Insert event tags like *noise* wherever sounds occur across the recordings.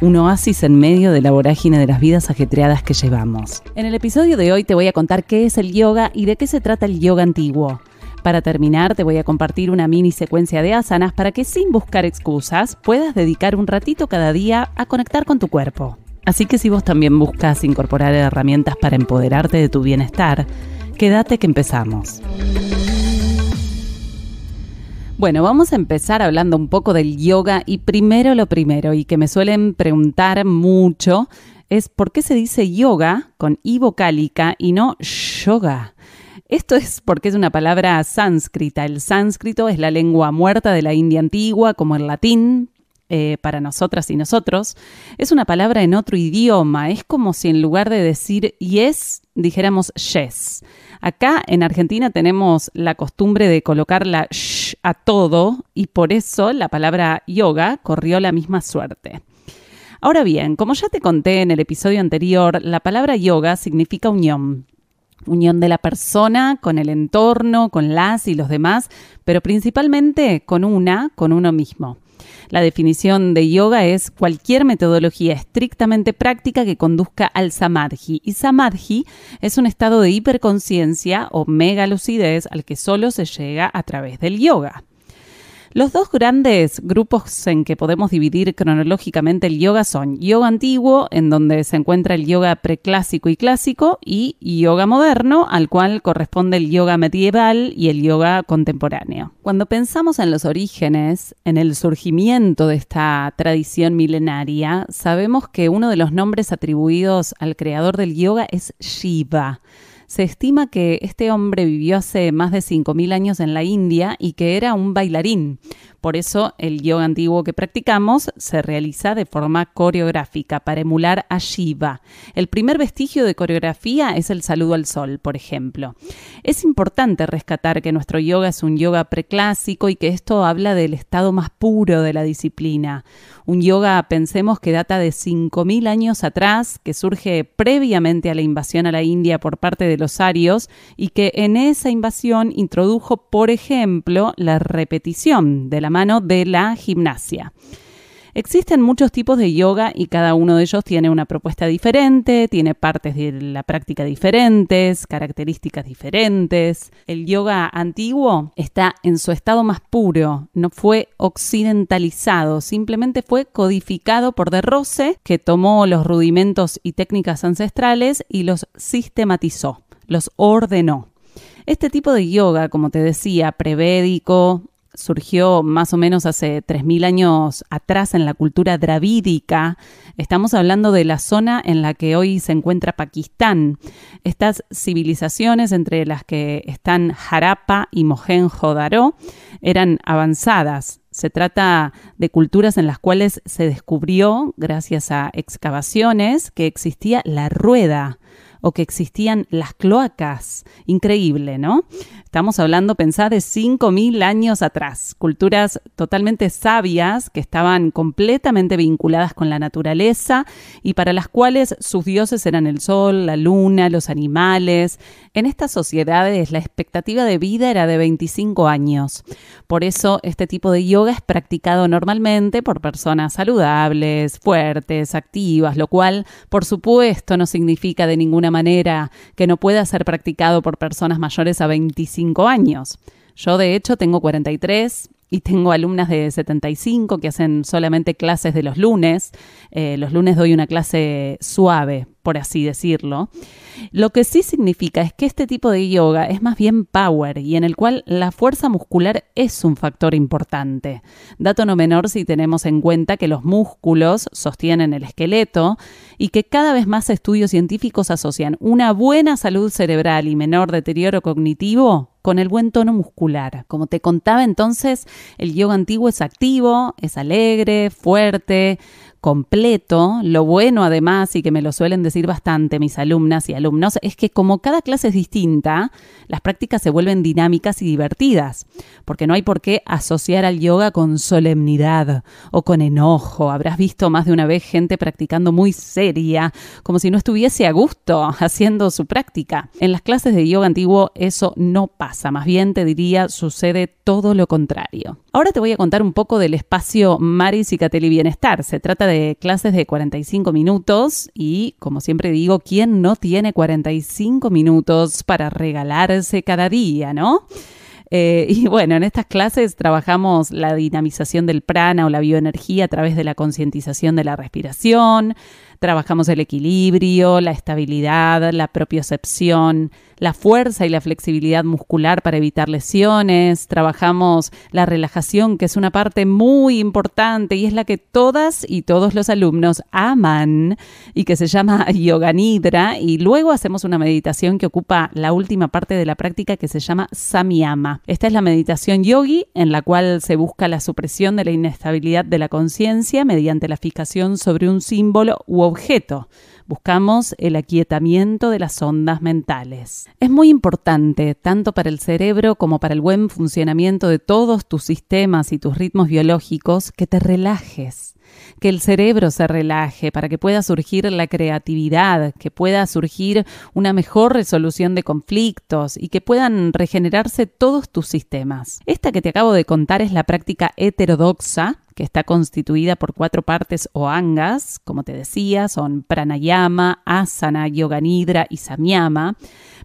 un oasis en medio de la vorágine de las vidas ajetreadas que llevamos. En el episodio de hoy te voy a contar qué es el yoga y de qué se trata el yoga antiguo. Para terminar, te voy a compartir una mini secuencia de asanas para que sin buscar excusas puedas dedicar un ratito cada día a conectar con tu cuerpo. Así que si vos también buscas incorporar herramientas para empoderarte de tu bienestar, quédate que empezamos. Bueno, vamos a empezar hablando un poco del yoga y primero lo primero y que me suelen preguntar mucho es por qué se dice yoga con i vocálica y no yoga. Esto es porque es una palabra sánscrita. El sánscrito es la lengua muerta de la India antigua, como el latín, eh, para nosotras y nosotros, es una palabra en otro idioma. Es como si en lugar de decir yes, dijéramos yes. Acá en Argentina tenemos la costumbre de colocar la a todo y por eso la palabra yoga corrió la misma suerte. Ahora bien, como ya te conté en el episodio anterior, la palabra yoga significa unión. Unión de la persona con el entorno, con las y los demás, pero principalmente con una, con uno mismo. La definición de yoga es cualquier metodología estrictamente práctica que conduzca al samadhi. Y samadhi es un estado de hiperconciencia o mega lucidez al que solo se llega a través del yoga. Los dos grandes grupos en que podemos dividir cronológicamente el yoga son yoga antiguo, en donde se encuentra el yoga preclásico y clásico, y yoga moderno, al cual corresponde el yoga medieval y el yoga contemporáneo. Cuando pensamos en los orígenes, en el surgimiento de esta tradición milenaria, sabemos que uno de los nombres atribuidos al creador del yoga es Shiva. Se estima que este hombre vivió hace más de 5.000 años en la India y que era un bailarín. Por eso el yoga antiguo que practicamos se realiza de forma coreográfica para emular a Shiva. El primer vestigio de coreografía es el saludo al sol, por ejemplo. Es importante rescatar que nuestro yoga es un yoga preclásico y que esto habla del estado más puro de la disciplina. Un yoga, pensemos, que data de 5.000 años atrás, que surge previamente a la invasión a la India por parte de los arios y que en esa invasión introdujo, por ejemplo, la repetición de la mano de la gimnasia. Existen muchos tipos de yoga y cada uno de ellos tiene una propuesta diferente, tiene partes de la práctica diferentes, características diferentes. El yoga antiguo está en su estado más puro, no fue occidentalizado, simplemente fue codificado por De Rose, que tomó los rudimentos y técnicas ancestrales y los sistematizó, los ordenó. Este tipo de yoga, como te decía, prevédico, surgió más o menos hace 3.000 años atrás en la cultura dravídica. Estamos hablando de la zona en la que hoy se encuentra Pakistán. Estas civilizaciones, entre las que están Harappa y Mohenjo-Daro, eran avanzadas. Se trata de culturas en las cuales se descubrió, gracias a excavaciones, que existía la rueda o que existían las cloacas. Increíble, ¿no? Estamos hablando, pensá, de 5.000 años atrás, culturas totalmente sabias que estaban completamente vinculadas con la naturaleza y para las cuales sus dioses eran el sol, la luna, los animales. En estas sociedades la expectativa de vida era de 25 años. Por eso este tipo de yoga es practicado normalmente por personas saludables, fuertes, activas, lo cual por supuesto no significa de ninguna manera que no pueda ser practicado por personas mayores a 25 años. Yo de hecho tengo 43 y tengo alumnas de 75 que hacen solamente clases de los lunes. Eh, los lunes doy una clase suave por así decirlo. Lo que sí significa es que este tipo de yoga es más bien power y en el cual la fuerza muscular es un factor importante. Dato no menor si tenemos en cuenta que los músculos sostienen el esqueleto y que cada vez más estudios científicos asocian una buena salud cerebral y menor deterioro cognitivo con el buen tono muscular. Como te contaba entonces, el yoga antiguo es activo, es alegre, fuerte, completo. Lo bueno además, y que me lo suelen decir bastante mis alumnas y alumnos, es que como cada clase es distinta, las prácticas se vuelven dinámicas y divertidas, porque no hay por qué asociar al yoga con solemnidad o con enojo. Habrás visto más de una vez gente practicando muy seria, como si no estuviese a gusto *laughs* haciendo su práctica. En las clases de yoga antiguo eso no pasa, más bien te diría sucede todo lo contrario. Ahora te voy a contar un poco del espacio Mari Cicatelli Bienestar. Se trata de clases de 45 minutos y, como siempre digo, ¿quién no tiene 45 minutos para regalarse cada día, no? Eh, *laughs* y bueno, en estas clases trabajamos la dinamización del prana o la bioenergía a través de la concientización de la respiración, trabajamos el equilibrio, la estabilidad, la propiocepción, la fuerza y la flexibilidad muscular para evitar lesiones, trabajamos la relajación, que es una parte muy importante y es la que todas y todos los alumnos aman y que se llama *laughs* Yoga Nidra y luego hacemos una meditación que ocupa la última parte de la práctica que se llama Samyama. Esta es la meditación yogi en la cual se busca la supresión de la inestabilidad de la conciencia mediante la fijación sobre un símbolo u objeto. Buscamos el aquietamiento de las ondas mentales. Es muy importante, tanto para el cerebro como para el buen funcionamiento de todos tus sistemas y tus ritmos biológicos, que te relajes que el cerebro se relaje, para que pueda surgir la creatividad, que pueda surgir una mejor resolución de conflictos y que puedan regenerarse todos tus sistemas. Esta que te acabo de contar es la práctica heterodoxa, que está constituida por cuatro partes o angas, como te decía, son pranayama, asana, yoga nidra y samyama.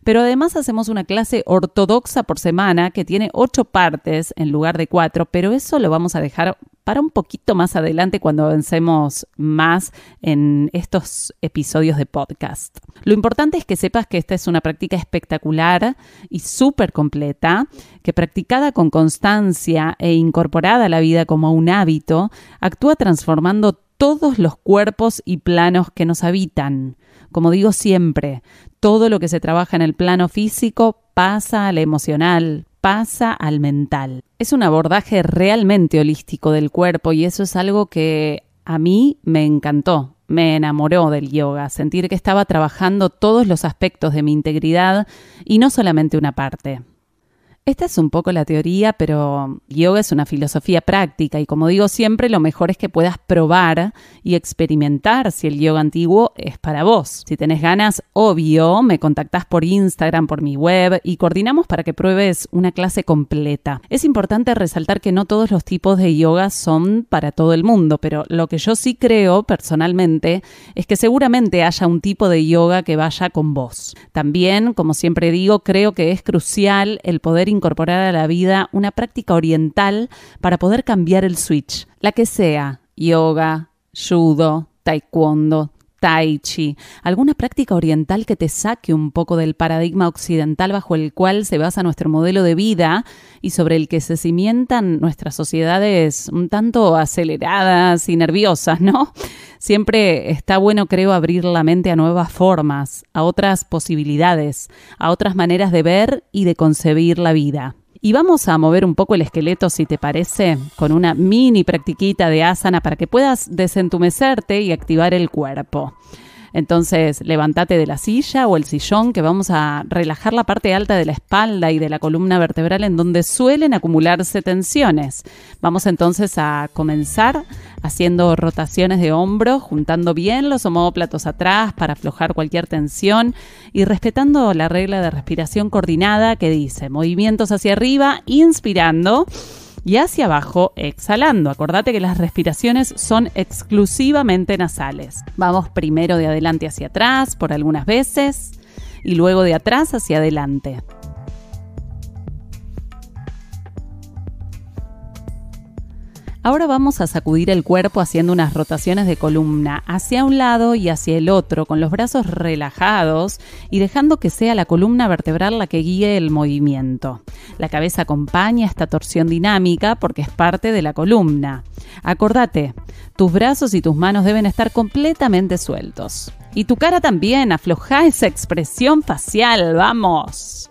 Pero además hacemos una clase ortodoxa por semana que tiene ocho partes en lugar de cuatro, pero eso lo vamos a dejar para un poquito más adelante cuando avancemos más en estos episodios de podcast. Lo importante es que sepas que esta es una práctica espectacular y súper completa, que practicada con constancia e incorporada a la vida como un hábito, actúa transformando todos los cuerpos y planos que nos habitan. Como digo siempre, todo lo que se trabaja en el plano físico pasa al emocional, pasa al mental. Es un abordaje realmente holístico del cuerpo y eso es algo que a mí me encantó, me enamoró del yoga, sentir que estaba trabajando todos los aspectos de mi integridad y no solamente una parte. Esta es un poco la teoría, pero yoga es una filosofía práctica y como digo siempre, lo mejor es que puedas probar y experimentar si el yoga antiguo es para vos. Si tenés ganas, obvio, me contactás por Instagram, por mi web y coordinamos para que pruebes una clase completa. Es importante resaltar que no todos los tipos de yoga son para todo el mundo, pero lo que yo sí creo personalmente es que seguramente haya un tipo de yoga que vaya con vos. También, como siempre digo, creo que es crucial el poder incorporar a la vida una práctica oriental para poder cambiar el switch, la que sea, yoga, judo, taekwondo, tai chi, alguna práctica oriental que te saque un poco del paradigma occidental bajo el cual se basa nuestro modelo de vida y sobre el que se cimientan nuestras sociedades un tanto aceleradas y nerviosas, ¿no? Siempre está bueno, creo, abrir la mente a nuevas formas, a otras posibilidades, a otras maneras de ver y de concebir la vida. Y vamos a mover un poco el esqueleto, si te parece, con una mini practiquita de asana para que puedas desentumecerte y activar el cuerpo. Entonces, levántate de la silla o el sillón que vamos a relajar la parte alta de la espalda y de la columna vertebral en donde suelen acumularse tensiones. Vamos entonces a comenzar haciendo rotaciones de hombros, juntando bien los homóplatos atrás para aflojar cualquier tensión y respetando la regla de respiración coordinada que dice movimientos hacia arriba, inspirando y hacia abajo exhalando. Acordate que las respiraciones son exclusivamente nasales. Vamos primero de adelante hacia atrás por algunas veces y luego de atrás hacia adelante. Ahora vamos a sacudir el cuerpo haciendo unas rotaciones de columna hacia un lado y hacia el otro, con los brazos relajados y dejando que sea la columna vertebral la que guíe el movimiento. La cabeza acompaña esta torsión dinámica porque es parte de la columna. Acordate, tus brazos y tus manos deben estar completamente sueltos. Y tu cara también, afloja esa expresión facial, vamos.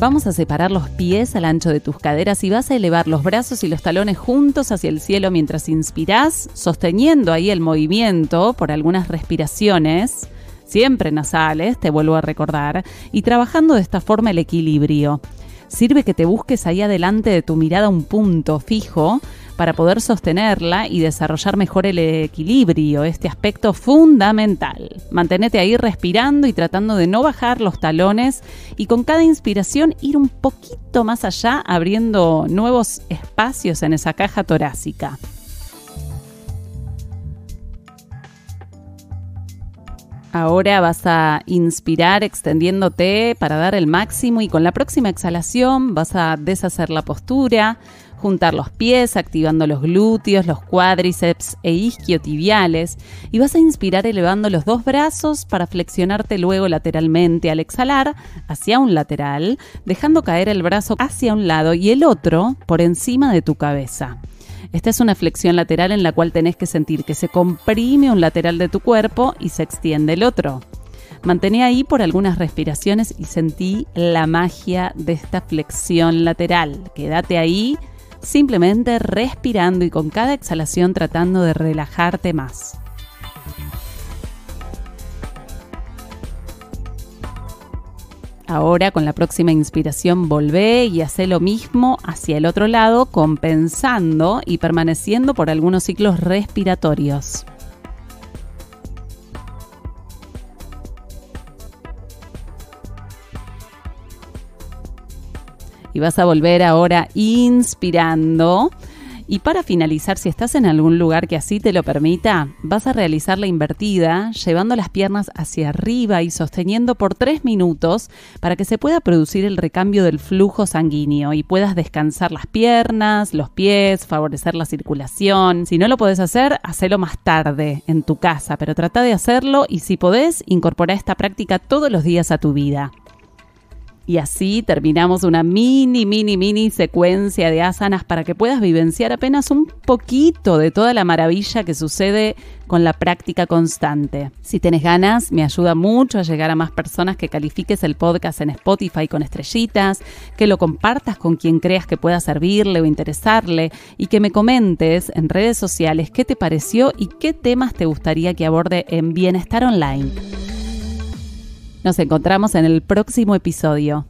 Vamos a separar los pies al ancho de tus caderas y vas a elevar los brazos y los talones juntos hacia el cielo mientras inspiras, sosteniendo ahí el movimiento por algunas respiraciones, siempre nasales, te vuelvo a recordar, y trabajando de esta forma el equilibrio. Sirve que te busques ahí adelante de tu mirada un punto fijo para poder sostenerla y desarrollar mejor el equilibrio, este aspecto fundamental. Mantenete ahí respirando y tratando de no bajar los talones y con cada inspiración ir un poquito más allá abriendo nuevos espacios en esa caja torácica. Ahora vas a inspirar extendiéndote para dar el máximo y con la próxima exhalación vas a deshacer la postura, juntar los pies, activando los glúteos, los cuádriceps e isquiotibiales y vas a inspirar elevando los dos brazos para flexionarte luego lateralmente al exhalar hacia un lateral, dejando caer el brazo hacia un lado y el otro por encima de tu cabeza. Esta es una flexión lateral en la cual tenés que sentir que se comprime un lateral de tu cuerpo y se extiende el otro. Mantén ahí por algunas respiraciones y sentí la magia de esta flexión lateral. Quédate ahí simplemente respirando y con cada exhalación tratando de relajarte más. Ahora con la próxima inspiración volvé y hace lo mismo hacia el otro lado, compensando y permaneciendo por algunos ciclos respiratorios. y vas a volver ahora inspirando. Y para finalizar, si estás en algún lugar que así te lo permita, vas a realizar la invertida llevando las piernas hacia arriba y sosteniendo por tres minutos para que se pueda producir el recambio del flujo sanguíneo y puedas descansar las piernas, los pies, favorecer la circulación. Si no lo puedes hacer, hacelo más tarde en tu casa, pero trata de hacerlo y si podés, incorpora esta práctica todos los días a tu vida. Y así terminamos una mini, mini, mini secuencia de asanas para que puedas vivenciar apenas un poquito de toda la maravilla que sucede con la práctica constante. Si tenés ganas, me ayuda mucho a llegar a más personas que califiques el podcast en Spotify con estrellitas, que lo compartas con quien creas que pueda servirle o interesarle y que me comentes en redes sociales qué te pareció y qué temas te gustaría que aborde en Bienestar Online. Nos encontramos en el próximo episodio.